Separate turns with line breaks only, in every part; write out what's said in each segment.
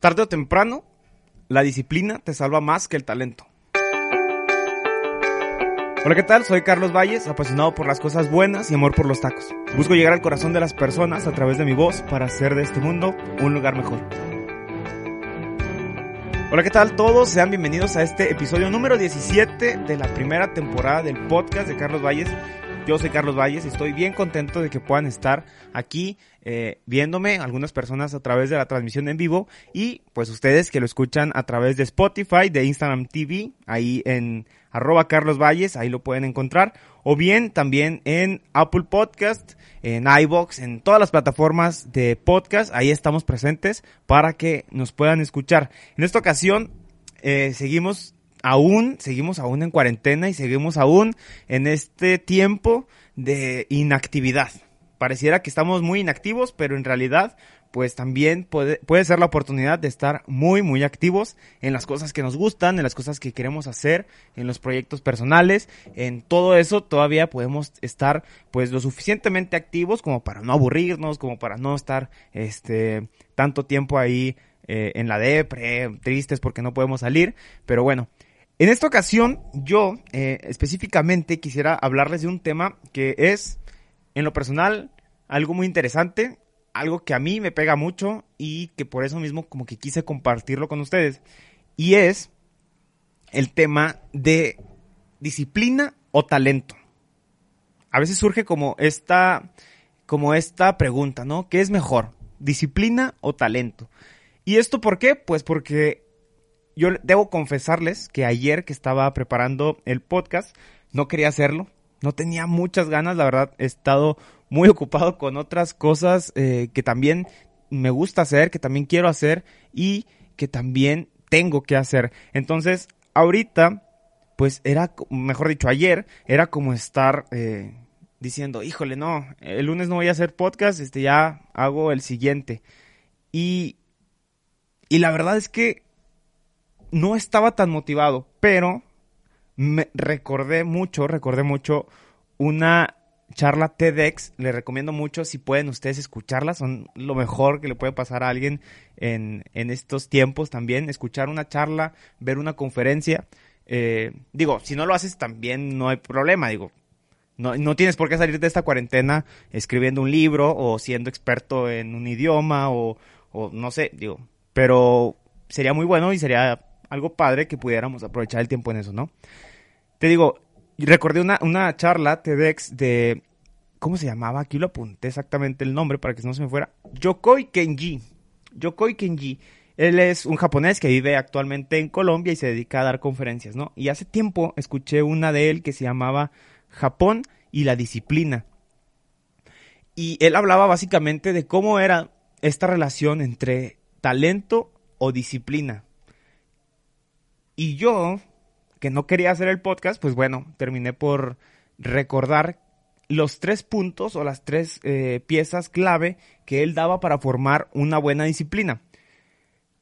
Tarde o temprano, la disciplina te salva más que el talento. Hola, ¿qué tal? Soy Carlos Valles, apasionado por las cosas buenas y amor por los tacos. Busco llegar al corazón de las personas a través de mi voz para hacer de este mundo un lugar mejor. Hola, ¿qué tal todos? Sean bienvenidos a este episodio número 17 de la primera temporada del podcast de Carlos Valles. Yo soy Carlos Valles y estoy bien contento de que puedan estar aquí eh, viéndome, algunas personas a través de la transmisión en vivo y pues ustedes que lo escuchan a través de Spotify, de Instagram TV, ahí en arroba Carlos Valles, ahí lo pueden encontrar, o bien también en Apple Podcast, en iBox, en todas las plataformas de podcast, ahí estamos presentes para que nos puedan escuchar. En esta ocasión eh, seguimos aún, seguimos aún en cuarentena y seguimos aún en este tiempo de inactividad. Pareciera que estamos muy inactivos, pero en realidad pues también puede, ser la oportunidad de estar muy, muy activos en las cosas que nos gustan, en las cosas que queremos hacer, en los proyectos personales, en todo eso todavía podemos estar pues lo suficientemente activos como para no aburrirnos, como para no estar este tanto tiempo ahí eh, en la depre, tristes porque no podemos salir, pero bueno, en esta ocasión, yo eh, específicamente quisiera hablarles de un tema que es, en lo personal, algo muy interesante, algo que a mí me pega mucho y que por eso mismo como que quise compartirlo con ustedes. Y es el tema de disciplina o talento. A veces surge como esta, como esta pregunta, ¿no? ¿Qué es mejor? ¿Disciplina o talento? ¿Y esto por qué? Pues porque yo debo confesarles que ayer que estaba preparando el podcast, no quería hacerlo. No tenía muchas ganas, la verdad, he estado muy ocupado con otras cosas eh, que también me gusta hacer, que también quiero hacer y que también tengo que hacer. Entonces, ahorita, pues era, mejor dicho, ayer, era como estar eh, diciendo, híjole, no, el lunes no voy a hacer podcast, este ya hago el siguiente. Y, y la verdad es que no estaba tan motivado, pero me recordé mucho, recordé mucho una charla TEDx, le recomiendo mucho si pueden ustedes escucharla, son lo mejor que le puede pasar a alguien en, en estos tiempos también, escuchar una charla, ver una conferencia. Eh, digo, si no lo haces también no hay problema, digo, no, no tienes por qué salir de esta cuarentena escribiendo un libro o siendo experto en un idioma o, o no sé, digo, pero sería muy bueno y sería algo padre que pudiéramos aprovechar el tiempo en eso, ¿no? Te digo, recordé una, una charla TEDx de, ¿cómo se llamaba? Aquí lo apunté exactamente el nombre para que no se me fuera. Yokoi Kenji. Yokoi Kenji. Él es un japonés que vive actualmente en Colombia y se dedica a dar conferencias, ¿no? Y hace tiempo escuché una de él que se llamaba Japón y la disciplina. Y él hablaba básicamente de cómo era esta relación entre talento o disciplina. Y yo, que no quería hacer el podcast, pues bueno, terminé por recordar los tres puntos o las tres eh, piezas clave que él daba para formar una buena disciplina.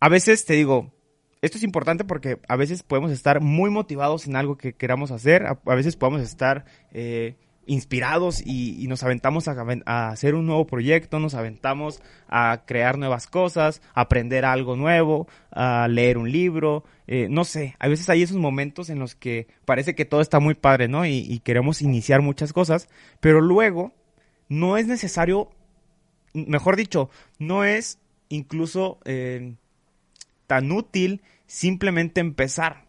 A veces te digo, esto es importante porque a veces podemos estar muy motivados en algo que queramos hacer, a, a veces podemos estar eh, inspirados y, nos aventamos a, a, hacer un nuevo proyecto, nos aventamos a crear nuevas cosas, a aprender algo nuevo, a leer un libro, eh, no sé, a veces hay esos momentos en los que parece que todo está muy padre, ¿no? Y, y queremos iniciar muchas cosas, pero luego no es necesario, mejor dicho, no es incluso eh, tan útil simplemente empezar,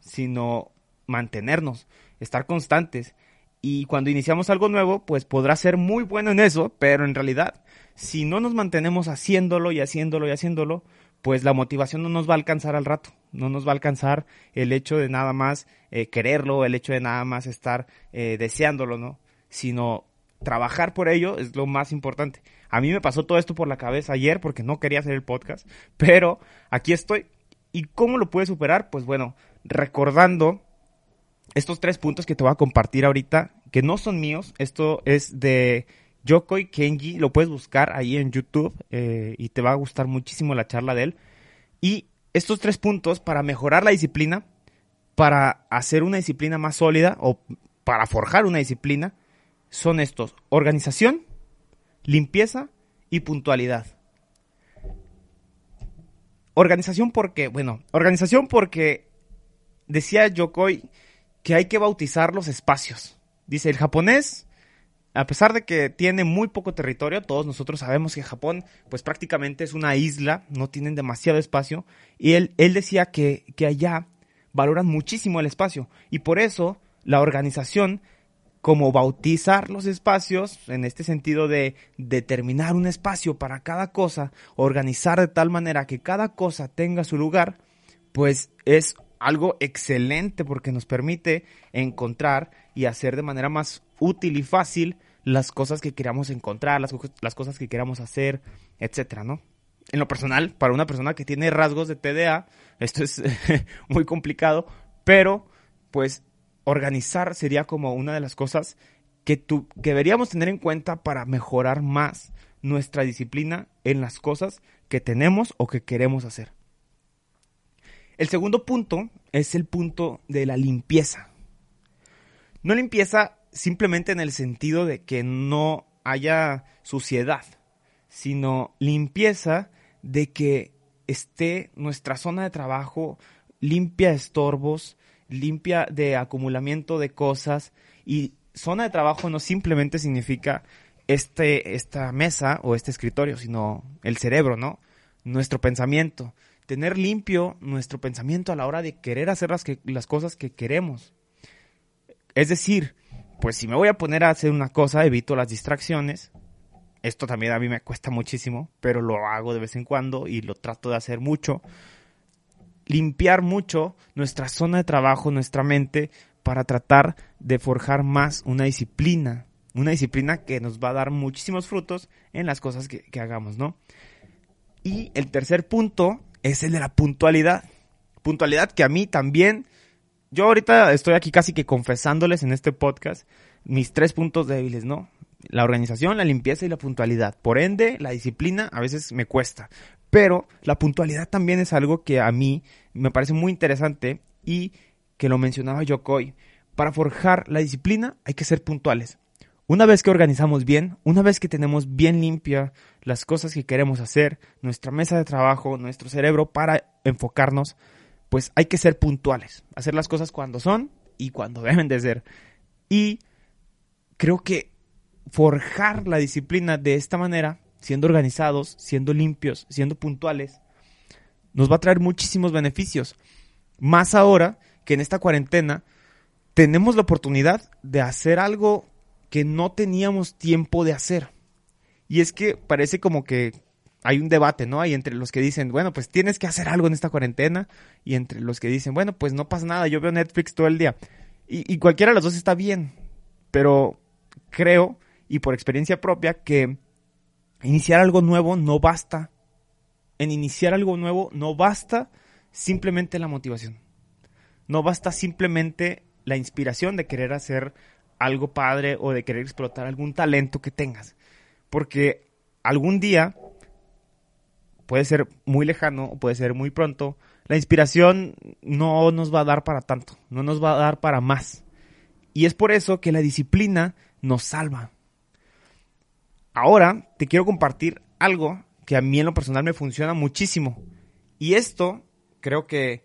sino mantenernos, estar constantes. Y cuando iniciamos algo nuevo, pues podrá ser muy bueno en eso, pero en realidad, si no nos mantenemos haciéndolo y haciéndolo y haciéndolo, pues la motivación no nos va a alcanzar al rato, no nos va a alcanzar el hecho de nada más eh, quererlo, el hecho de nada más estar eh, deseándolo, ¿no? Sino trabajar por ello es lo más importante. A mí me pasó todo esto por la cabeza ayer porque no quería hacer el podcast, pero aquí estoy. ¿Y cómo lo pude superar? Pues bueno, recordando estos tres puntos que te voy a compartir ahorita, que no son míos, esto es de Yokoi Kenji, lo puedes buscar ahí en YouTube eh, y te va a gustar muchísimo la charla de él. Y estos tres puntos para mejorar la disciplina, para hacer una disciplina más sólida o para forjar una disciplina, son estos, organización, limpieza y puntualidad. Organización porque, bueno, organización porque decía Yokoi que hay que bautizar los espacios. Dice, el japonés, a pesar de que tiene muy poco territorio, todos nosotros sabemos que Japón, pues prácticamente es una isla, no tienen demasiado espacio, y él, él decía que, que allá valoran muchísimo el espacio, y por eso la organización, como bautizar los espacios, en este sentido de determinar un espacio para cada cosa, organizar de tal manera que cada cosa tenga su lugar, pues es algo excelente porque nos permite encontrar y hacer de manera más útil y fácil las cosas que queramos encontrar, las, cosas que queramos hacer, etcétera, ¿no? En lo personal, para una persona que tiene rasgos de TDA, esto es muy complicado, pero pues organizar sería como una de las cosas que, tu, que deberíamos tener en cuenta para mejorar más nuestra disciplina en las cosas que tenemos o que queremos hacer. El segundo punto es el punto de la limpieza. No limpieza simplemente en el sentido de que no haya suciedad, sino limpieza de que esté nuestra zona de trabajo limpia de estorbos, limpia de acumulamiento de cosas y zona de trabajo no simplemente significa este, esta mesa o este escritorio, sino el cerebro, ¿no? Nuestro pensamiento, tener limpio nuestro pensamiento a la hora de querer hacer las, cosas que queremos. Es decir, pues si me voy a poner a hacer una cosa, evito las distracciones. Esto también a mí me cuesta muchísimo, pero lo hago de vez en cuando y lo trato de hacer mucho. Limpiar mucho nuestra zona de trabajo, nuestra mente, para tratar de forjar más una disciplina. Una disciplina que nos va a dar muchísimos frutos en las cosas que, que hagamos, ¿no? Y el tercer punto es el de la puntualidad. Puntualidad que a mí también, yo ahorita estoy aquí casi que confesándoles en este podcast mis tres puntos débiles, ¿no? La organización, la limpieza y la puntualidad. Por ende, la disciplina a veces me cuesta. Pero la puntualidad también es algo que a mí me parece muy interesante y que lo mencionaba Yokoi. Para forjar la disciplina hay que ser puntuales. Una vez que organizamos bien, una vez que tenemos bien limpia las cosas que queremos hacer, nuestra mesa de trabajo, nuestro cerebro para enfocarnos, pues hay que ser puntuales, hacer las cosas cuando son y cuando deben de ser. Y creo que forjar la disciplina de esta manera, siendo organizados, siendo limpios, siendo puntuales, nos va a traer muchísimos beneficios. Más ahora que en esta cuarentena tenemos la oportunidad de hacer algo que no teníamos tiempo de hacer. Y es que parece como que hay un debate, ¿no? Hay entre los que dicen, bueno, pues tienes que hacer algo en esta cuarentena, y entre los que dicen, bueno, pues no pasa nada, yo veo Netflix todo el día. Y, cualquiera de los dos está bien, pero creo, y por experiencia propia, que iniciar algo nuevo no basta. En iniciar algo nuevo no basta simplemente la motivación. No basta simplemente la inspiración de querer hacer algo padre o de querer explotar algún talento que tengas. Porque algún día, puede ser muy lejano o puede ser muy pronto, la inspiración no nos va a dar para tanto, no nos va a dar para más. Y es por eso que la disciplina nos salva. Ahora te quiero compartir algo que a mí en lo personal me funciona muchísimo. Y esto creo que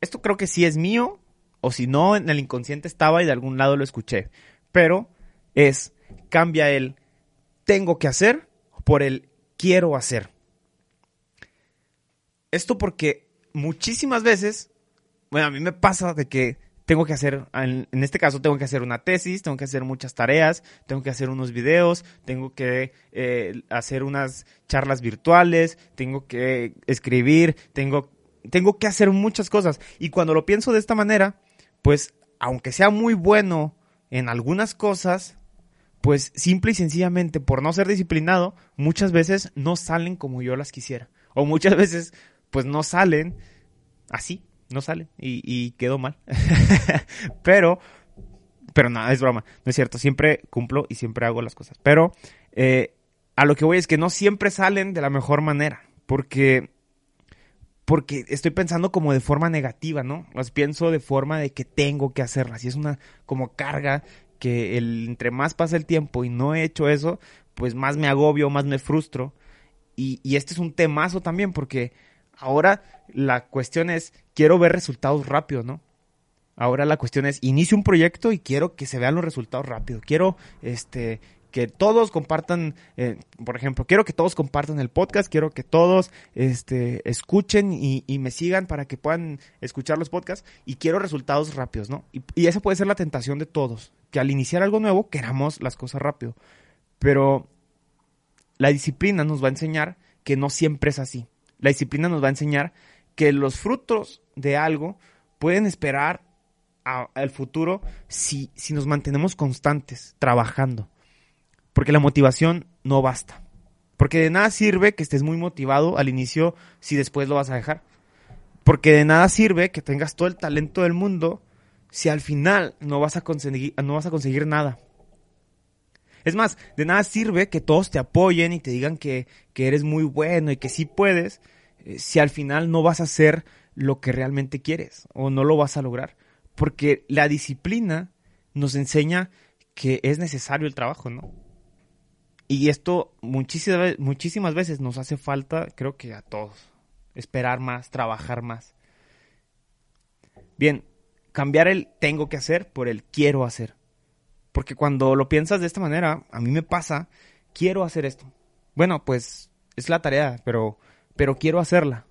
esto creo que sí es mío o si no, en el inconsciente estaba y de algún lado lo escuché. Pero es, cambia el tengo que hacer por el quiero hacer. Esto porque muchísimas veces, bueno, a mí me pasa de que tengo que hacer, en, este caso tengo que hacer una tesis, tengo que hacer muchas tareas, tengo que hacer unos videos, tengo que eh, hacer unas charlas virtuales, tengo que escribir, tengo, tengo que hacer muchas cosas. Y cuando lo pienso de esta manera, pues aunque sea muy bueno en algunas cosas, pues simple y sencillamente por no ser disciplinado, muchas veces no salen como yo las quisiera. O muchas veces pues no salen así, no salen y, quedó mal. pero, pero nada, es broma, no es cierto, siempre cumplo y siempre hago las cosas. Pero eh, a lo que voy es que no siempre salen de la mejor manera, porque porque estoy pensando como de forma negativa, ¿no? Las pienso de forma de que tengo que hacerlas y es una como carga que el, entre más pasa el tiempo y no he hecho eso, pues más me agobio, más me frustro. Y, y este es un temazo también porque ahora la cuestión es, quiero ver resultados rápidos, ¿no? Ahora la cuestión es, inicio un proyecto y quiero que se vean los resultados rápido. Quiero, este, que todos compartan, eh, por ejemplo, quiero que todos compartan el podcast, quiero que todos este, escuchen y, me sigan para que puedan escuchar los podcasts y quiero resultados rápidos, ¿no? Y, y, esa puede ser la tentación de todos, que al iniciar algo nuevo queramos las cosas rápido. Pero la disciplina nos va a enseñar que no siempre es así. La disciplina nos va a enseñar que los frutos de algo pueden esperar al futuro si, si nos mantenemos constantes, trabajando. Porque la motivación no basta. Porque de nada sirve que estés muy motivado al inicio si después lo vas a dejar. Porque de nada sirve que tengas todo el talento del mundo si al final no vas a conseguir, no vas a conseguir nada. Es más, de nada sirve que todos te apoyen y te digan que, que eres muy bueno y que sí puedes, eh, si al final no vas a hacer lo que realmente quieres o no lo vas a lograr. Porque la disciplina nos enseña que es necesario el trabajo, ¿no? Y esto muchísimas, muchísimas veces nos hace falta, creo que a todos, esperar más, trabajar más. Bien, cambiar el tengo que hacer por el quiero hacer. Porque cuando lo piensas de esta manera, a mí me pasa, quiero hacer esto. Bueno, pues es la tarea, pero, pero quiero hacerla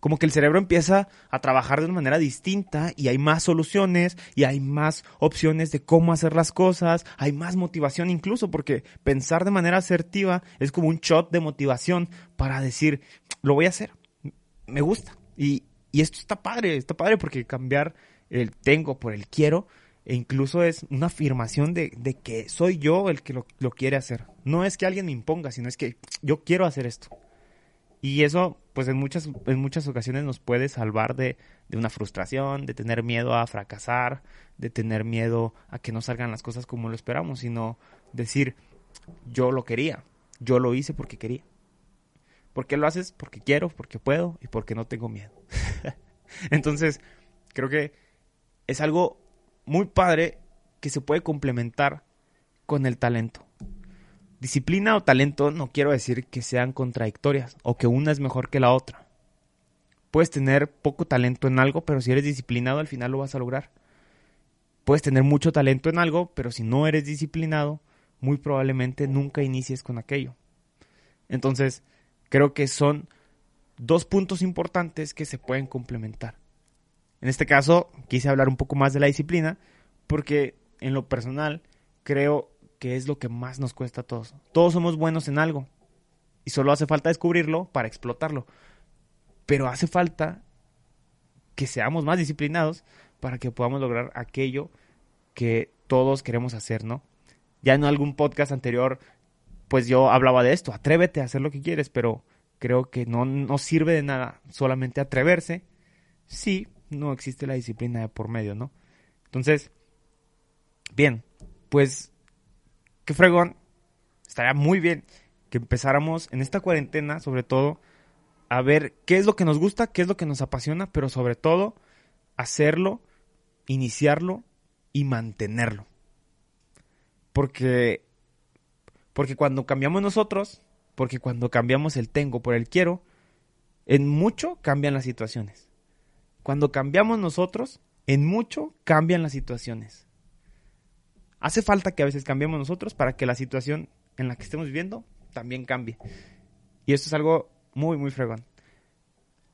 como que el cerebro empieza a trabajar de una manera distinta y hay más soluciones y hay más opciones de cómo hacer las cosas, hay más motivación incluso porque pensar de manera asertiva es como un shot de motivación para decir, lo voy a hacer, me gusta. Y, y esto está padre, está padre porque cambiar el tengo por el quiero e incluso es una afirmación de, de que soy yo el que lo, lo quiere hacer. No es que alguien me imponga, sino es que yo quiero hacer esto. Y eso, pues en muchas, en muchas ocasiones nos puede salvar de, de, una frustración, de tener miedo a fracasar, de tener miedo a que no salgan las cosas como lo esperamos, sino decir, yo lo quería, yo lo hice porque quería. ¿Por qué lo haces? Porque quiero, porque puedo y porque no tengo miedo. Entonces, creo que es algo muy padre que se puede complementar con el talento. Disciplina o talento no quiero decir que sean contradictorias o que una es mejor que la otra. Puedes tener poco talento en algo, pero si eres disciplinado al final lo vas a lograr. Puedes tener mucho talento en algo, pero si no eres disciplinado, muy probablemente nunca inicies con aquello. Entonces, creo que son dos puntos importantes que se pueden complementar. En este caso, quise hablar un poco más de la disciplina, porque en lo personal creo que es lo que más nos cuesta a todos. Todos somos buenos en algo y solo hace falta descubrirlo para explotarlo. Pero hace falta que seamos más disciplinados para que podamos lograr aquello que todos queremos hacer, ¿no? Ya en algún podcast anterior, pues yo hablaba de esto, atrévete a hacer lo que quieres, pero creo que no, no sirve de nada solamente atreverse si no existe la disciplina de por medio, ¿no? Entonces, bien, pues qué fregón, estaría muy bien que empezáramos en esta cuarentena, sobre todo, a ver qué es lo que nos gusta, qué es lo que nos apasiona, pero sobre todo, hacerlo, iniciarlo y mantenerlo. Porque, porque cuando cambiamos nosotros, porque cuando cambiamos el tengo por el quiero, en mucho cambian las situaciones. Cuando cambiamos nosotros, en mucho cambian las situaciones. Hace falta que a veces cambiemos nosotros para que la situación en la que estemos viviendo también cambie. Y esto es algo muy, muy fregón.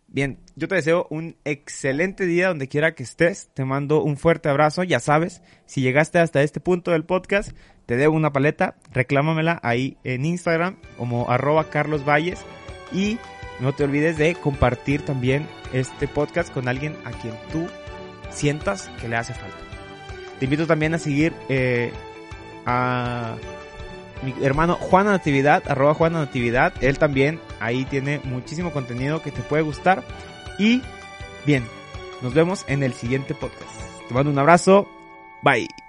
Bien, yo te deseo un excelente día donde quiera que estés. Te mando un fuerte abrazo. Ya sabes, si llegaste hasta este punto del podcast, te debo una paleta. Reclámamela ahí en Instagram como arroba Carlos Valles. Y no te olvides de compartir también este podcast con alguien a quien tú sientas que le hace falta. Te invito también a seguir eh, a mi hermano Juana Natividad, arroba Juana Natividad. Él también ahí tiene muchísimo contenido que te puede gustar. Y bien, nos vemos en el siguiente podcast. Te mando un abrazo. Bye.